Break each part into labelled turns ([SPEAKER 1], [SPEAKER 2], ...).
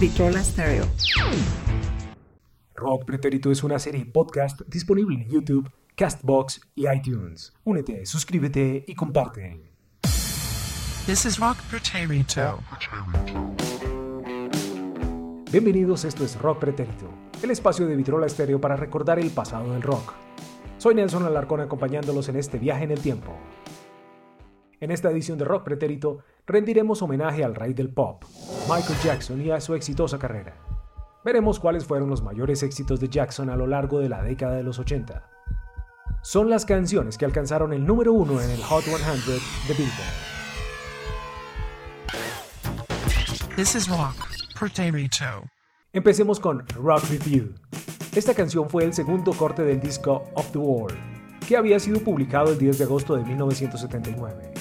[SPEAKER 1] Victrola Stereo.
[SPEAKER 2] Rock Pretérito es una serie podcast disponible en YouTube, Castbox y iTunes. Únete, suscríbete y comparte.
[SPEAKER 3] This is Rock Pretérito.
[SPEAKER 2] Bienvenidos, esto es Rock Pretérito, el espacio de Vitrola Stereo para recordar el pasado del rock. Soy Nelson Alarcón acompañándolos en este viaje en el tiempo. En esta edición de Rock Pretérito rendiremos homenaje al rey del pop, Michael Jackson, y a su exitosa carrera. Veremos cuáles fueron los mayores éxitos de Jackson a lo largo de la década de los 80. Son las canciones que alcanzaron el número uno en el Hot 100 de Billboard.
[SPEAKER 3] This is Rock.
[SPEAKER 2] Empecemos con Rock With You. Esta canción fue el segundo corte del disco Of the World, que había sido publicado el 10 de agosto de 1979.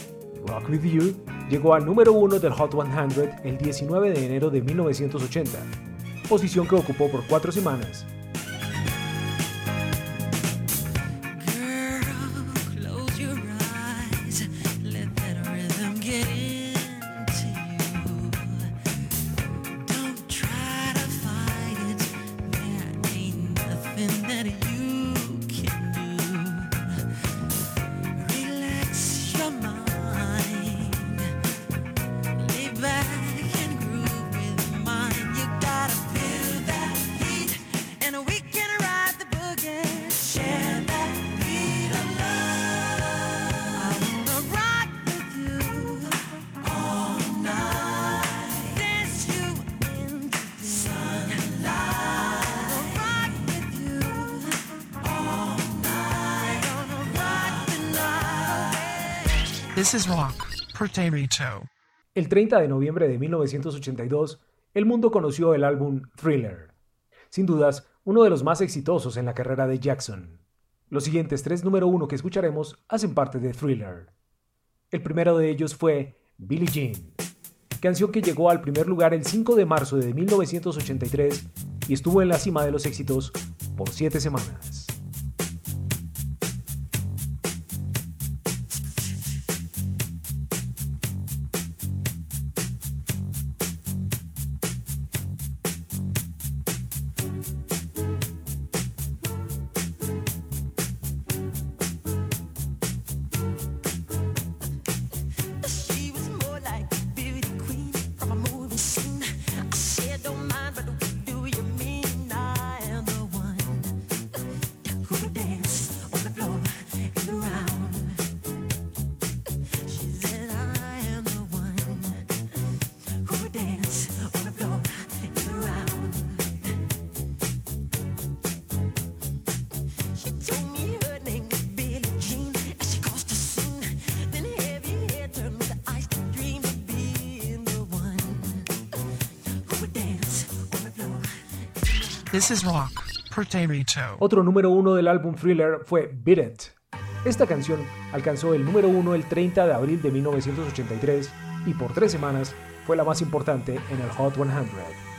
[SPEAKER 2] Rock With You llegó al número uno del Hot 100 el 19 de enero de 1980, posición que ocupó por cuatro semanas.
[SPEAKER 3] This is Rock.
[SPEAKER 2] El 30 de noviembre de 1982, el mundo conoció el álbum Thriller. Sin dudas, uno de los más exitosos en la carrera de Jackson. Los siguientes tres número uno que escucharemos hacen parte de Thriller. El primero de ellos fue Billie Jean, canción que llegó al primer lugar el 5 de marzo de 1983 y estuvo en la cima de los éxitos por siete semanas.
[SPEAKER 3] This is Rock.
[SPEAKER 2] Otro número uno del álbum Thriller fue Beat It. Esta canción alcanzó el número uno el 30 de abril de 1983 y por tres semanas fue la más importante en el Hot 100.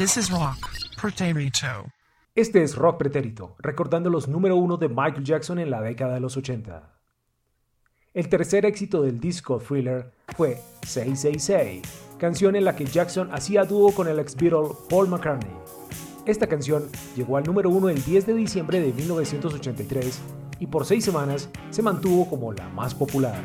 [SPEAKER 3] This is Rock.
[SPEAKER 2] Este es Rock Pretérito, recordando los número uno de Michael Jackson en la década de los 80. El tercer éxito del disco Thriller fue 666, canción en la que Jackson hacía dúo con el ex Beatle Paul McCartney. Esta canción llegó al número uno el 10 de diciembre de 1983 y por seis semanas se mantuvo como la más popular.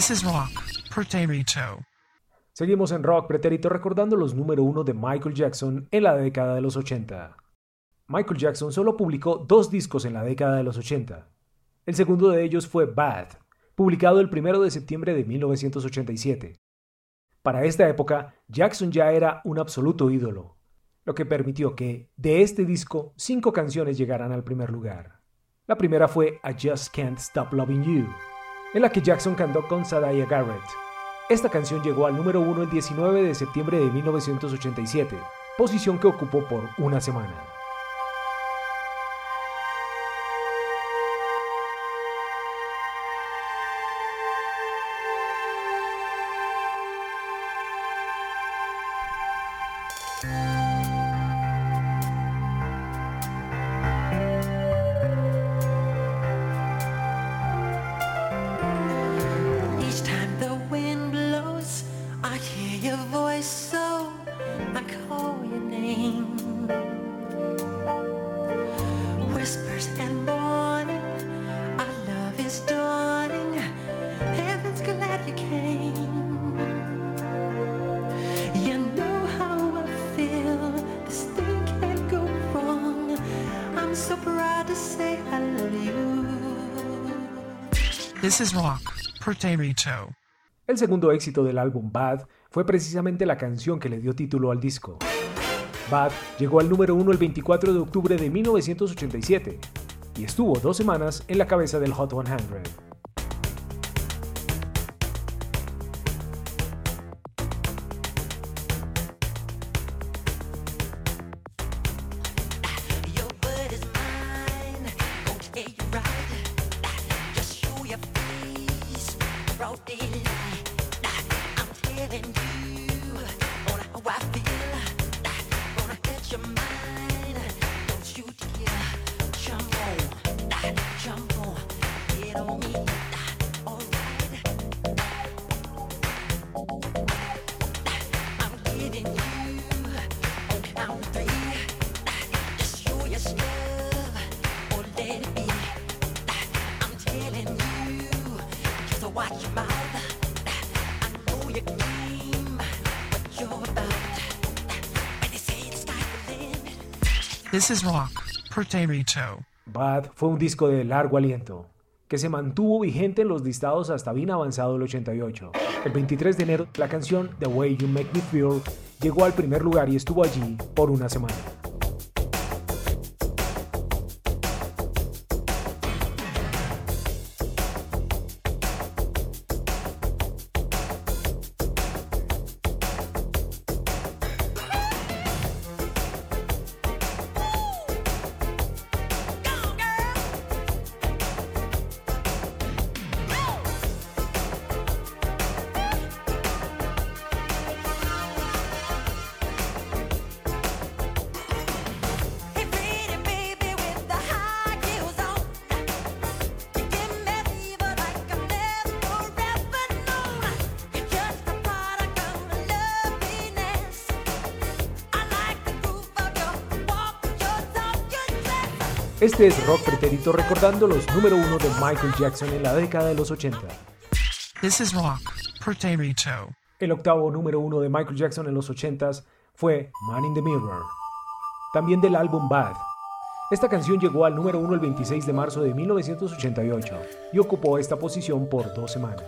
[SPEAKER 3] This is rock. Pretérito.
[SPEAKER 2] Seguimos en rock pretérito recordando los número uno de Michael Jackson en la década de los 80. Michael Jackson solo publicó dos discos en la década de los 80. El segundo de ellos fue Bad, publicado el 1 de septiembre de 1987. Para esta época, Jackson ya era un absoluto ídolo, lo que permitió que, de este disco, cinco canciones llegaran al primer lugar. La primera fue I Just Can't Stop Loving You, en la que Jackson cantó con Sadaya Garrett. Esta canción llegó al número uno el 19 de septiembre de 1987, posición que ocupó por una semana. El segundo éxito del álbum Bad fue precisamente la canción que le dio título al disco. Bad llegó al número uno el 24 de octubre de 1987 y estuvo dos semanas en la cabeza del Hot 100.
[SPEAKER 3] This is rock. Pretérito.
[SPEAKER 2] Bad fue un disco de largo aliento, que se mantuvo vigente en los listados hasta bien avanzado el 88. El 23 de enero, la canción The Way You Make Me Feel llegó al primer lugar y estuvo allí por una semana. Este es Rock Pretérito recordando los número uno de Michael Jackson en la década de los 80.
[SPEAKER 3] This is rock. Pretérito.
[SPEAKER 2] El octavo número uno de Michael Jackson en los 80s fue Man in the Mirror, también del álbum Bad. Esta canción llegó al número uno el 26 de marzo de 1988 y ocupó esta posición por dos semanas.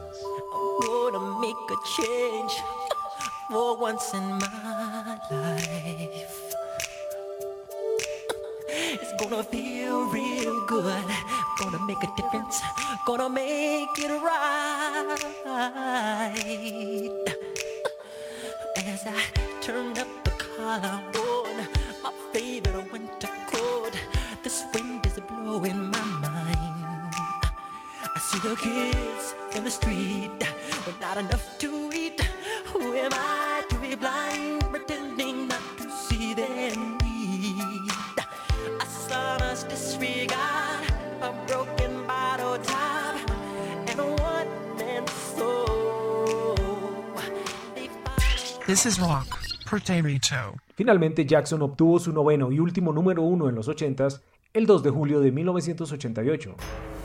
[SPEAKER 4] I'm gonna make a change for once in my life. Gonna feel real good. Gonna make a difference. Gonna make it right. As I turn up the collar on my favorite winter coat, this wind is blowing my mind. I see the kids in the street with not enough to eat. Who am I to be blind,
[SPEAKER 3] This is rock.
[SPEAKER 2] Finalmente Jackson obtuvo su noveno y último número uno en los 80s el 2 de julio de 1988.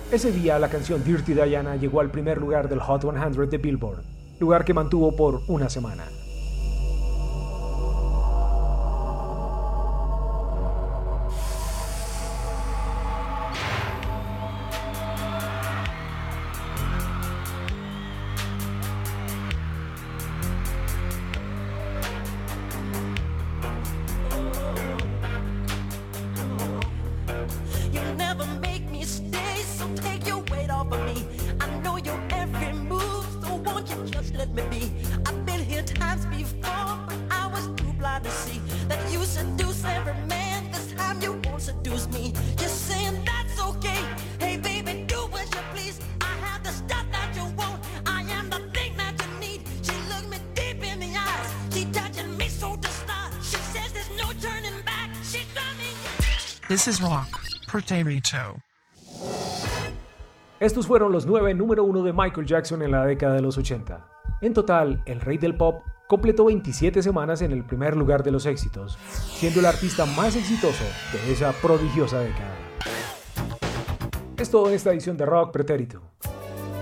[SPEAKER 2] Ese día la canción Dirty Diana llegó al primer lugar del Hot 100 de Billboard, lugar que mantuvo por una semana.
[SPEAKER 3] This is rock. Potato.
[SPEAKER 2] Estos fueron los nueve número uno de Michael Jackson en la década de los 80. En total, el rey del pop completó 27 semanas en el primer lugar de los éxitos, siendo el artista más exitoso de esa prodigiosa década. Es todo en esta edición de Rock Pretérito.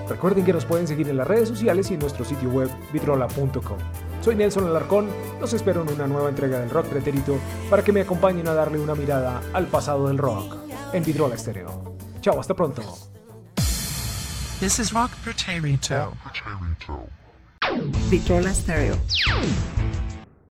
[SPEAKER 2] Recuerden que nos pueden seguir en las redes sociales y en nuestro sitio web vitrola.com. Soy Nelson Alarcón, los espero en una nueva entrega del Rock Pretérito para que me acompañen a darle una mirada al pasado del rock en Vitrola Estéreo. Chao, hasta pronto.
[SPEAKER 3] This is rock. Potato.
[SPEAKER 1] Vitrola Stereo.